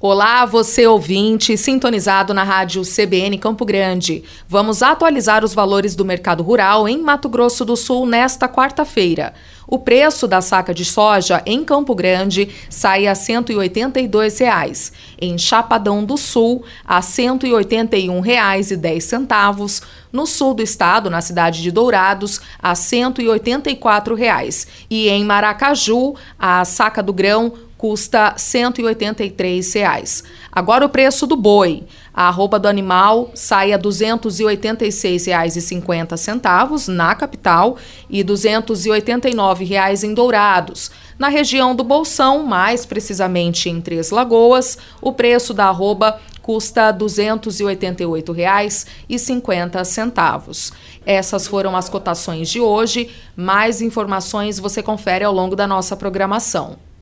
Olá, você ouvinte, sintonizado na rádio CBN Campo Grande. Vamos atualizar os valores do mercado rural em Mato Grosso do Sul nesta quarta-feira. O preço da saca de soja em Campo Grande sai a 182 reais. em Chapadão do Sul a R$ 181,10, no sul do estado, na cidade de Dourados, a 184 reais. e em Maracaju a saca do grão custa 183 reais. Agora o preço do boi. A arroba do animal sai a R$ 286,50 na capital e 289 reais em Dourados. Na região do Bolsão, mais precisamente em Três Lagoas, o preço da arroba custa R$ 288,50. Essas foram as cotações de hoje. Mais informações você confere ao longo da nossa programação.